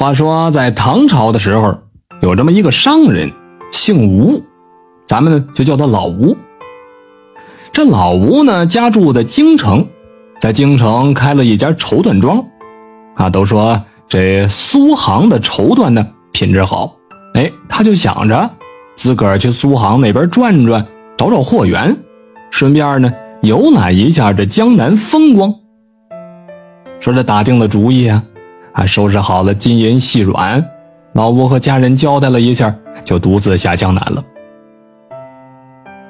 话说在唐朝的时候，有这么一个商人，姓吴，咱们就叫他老吴。这老吴呢家住在京城，在京城开了一家绸缎庄，啊，都说这苏杭的绸缎呢品质好，哎，他就想着自个儿去苏杭那边转转，找找货源，顺便呢游览一下这江南风光。说这打定了主意啊，还收拾好了金银细软，老吴和家人交代了一下，就独自下江南了。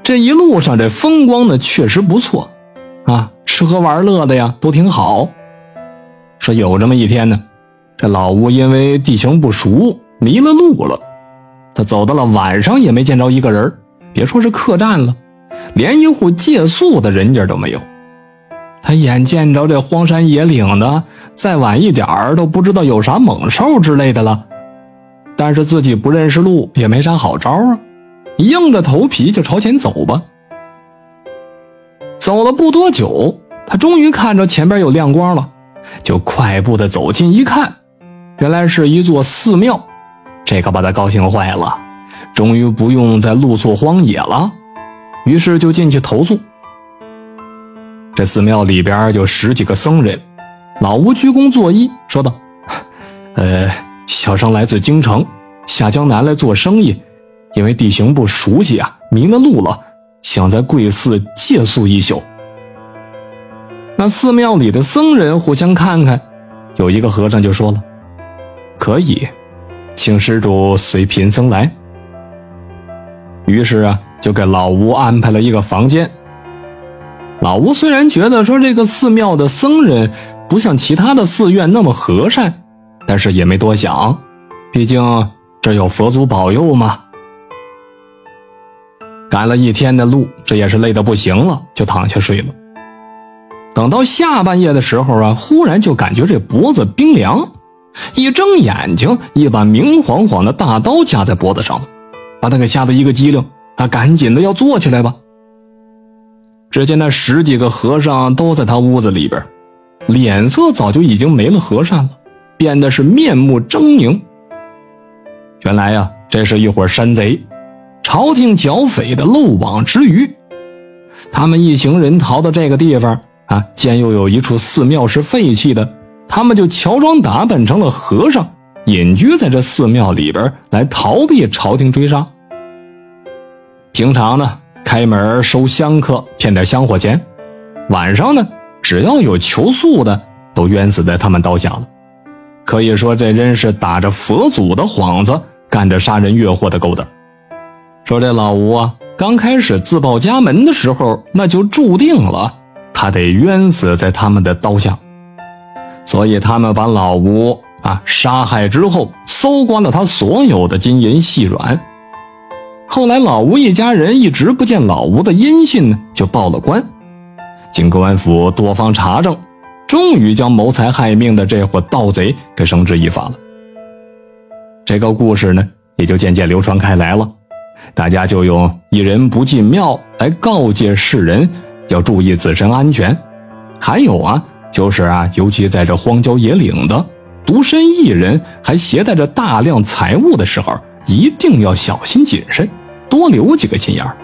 这一路上，这风光呢确实不错，啊，吃喝玩乐的呀都挺好。说有这么一天呢，这老吴因为地形不熟，迷了路了。他走到了晚上也没见着一个人，别说是客栈了，连一户借宿的人家都没有。他眼见着这荒山野岭的，再晚一点儿都不知道有啥猛兽之类的了。但是自己不认识路，也没啥好招啊。硬着头皮就朝前走吧。走了不多久，他终于看着前边有亮光了，就快步的走近一看，原来是一座寺庙。这可把他高兴坏了，终于不用再露宿荒野了。于是就进去投宿。这寺庙里边有十几个僧人，老吴鞠躬作揖，说道：“呃，小生来自京城，下江南来做生意。”因为地形不熟悉啊，迷了路了，想在贵寺借宿一宿。那寺庙里的僧人互相看看，有一个和尚就说了：“可以，请施主随贫僧来。”于是啊，就给老吴安排了一个房间。老吴虽然觉得说这个寺庙的僧人不像其他的寺院那么和善，但是也没多想，毕竟这有佛祖保佑嘛。赶了一天的路，这也是累得不行了，就躺下睡了。等到下半夜的时候啊，忽然就感觉这脖子冰凉，一睁眼睛，一把明晃晃的大刀架在脖子上了，把他给吓得一个激灵，他赶紧的要坐起来吧。只见那十几个和尚都在他屋子里边，脸色早就已经没了和善了，变得是面目狰狞。原来呀，这是一伙山贼。朝廷剿匪的漏网之鱼，他们一行人逃到这个地方啊，见又有一处寺庙是废弃的，他们就乔装打扮成了和尚，隐居在这寺庙里边来逃避朝廷追杀。平常呢，开门收香客，骗点香火钱；晚上呢，只要有求宿的，都冤死在他们刀下了。可以说，这真是打着佛祖的幌子，干着杀人越货的勾当。说这老吴啊，刚开始自报家门的时候，那就注定了他得冤死在他们的刀下。所以他们把老吴啊杀害之后，搜刮了他所有的金银细软。后来老吴一家人一直不见老吴的音信呢，就报了官。经公安府多方查证，终于将谋财害命的这伙盗贼给绳之以法了。这个故事呢，也就渐渐流传开来了。大家就用“一人不进庙”来告诫世人要注意自身安全。还有啊，就是啊，尤其在这荒郊野岭的独身一人，还携带着大量财物的时候，一定要小心谨慎，多留几个心眼儿。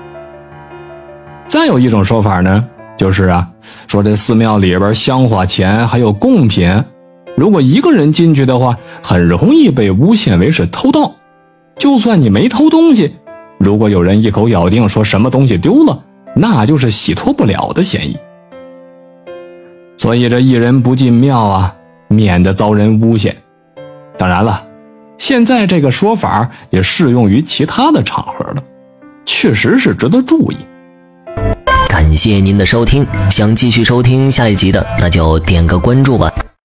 再有一种说法呢，就是啊，说这寺庙里边香火钱还有贡品，如果一个人进去的话，很容易被诬陷为是偷盗。就算你没偷东西。如果有人一口咬定说什么东西丢了，那就是洗脱不了的嫌疑。所以这一人不进庙啊，免得遭人诬陷。当然了，现在这个说法也适用于其他的场合了，确实是值得注意。感谢您的收听，想继续收听下一集的，那就点个关注吧。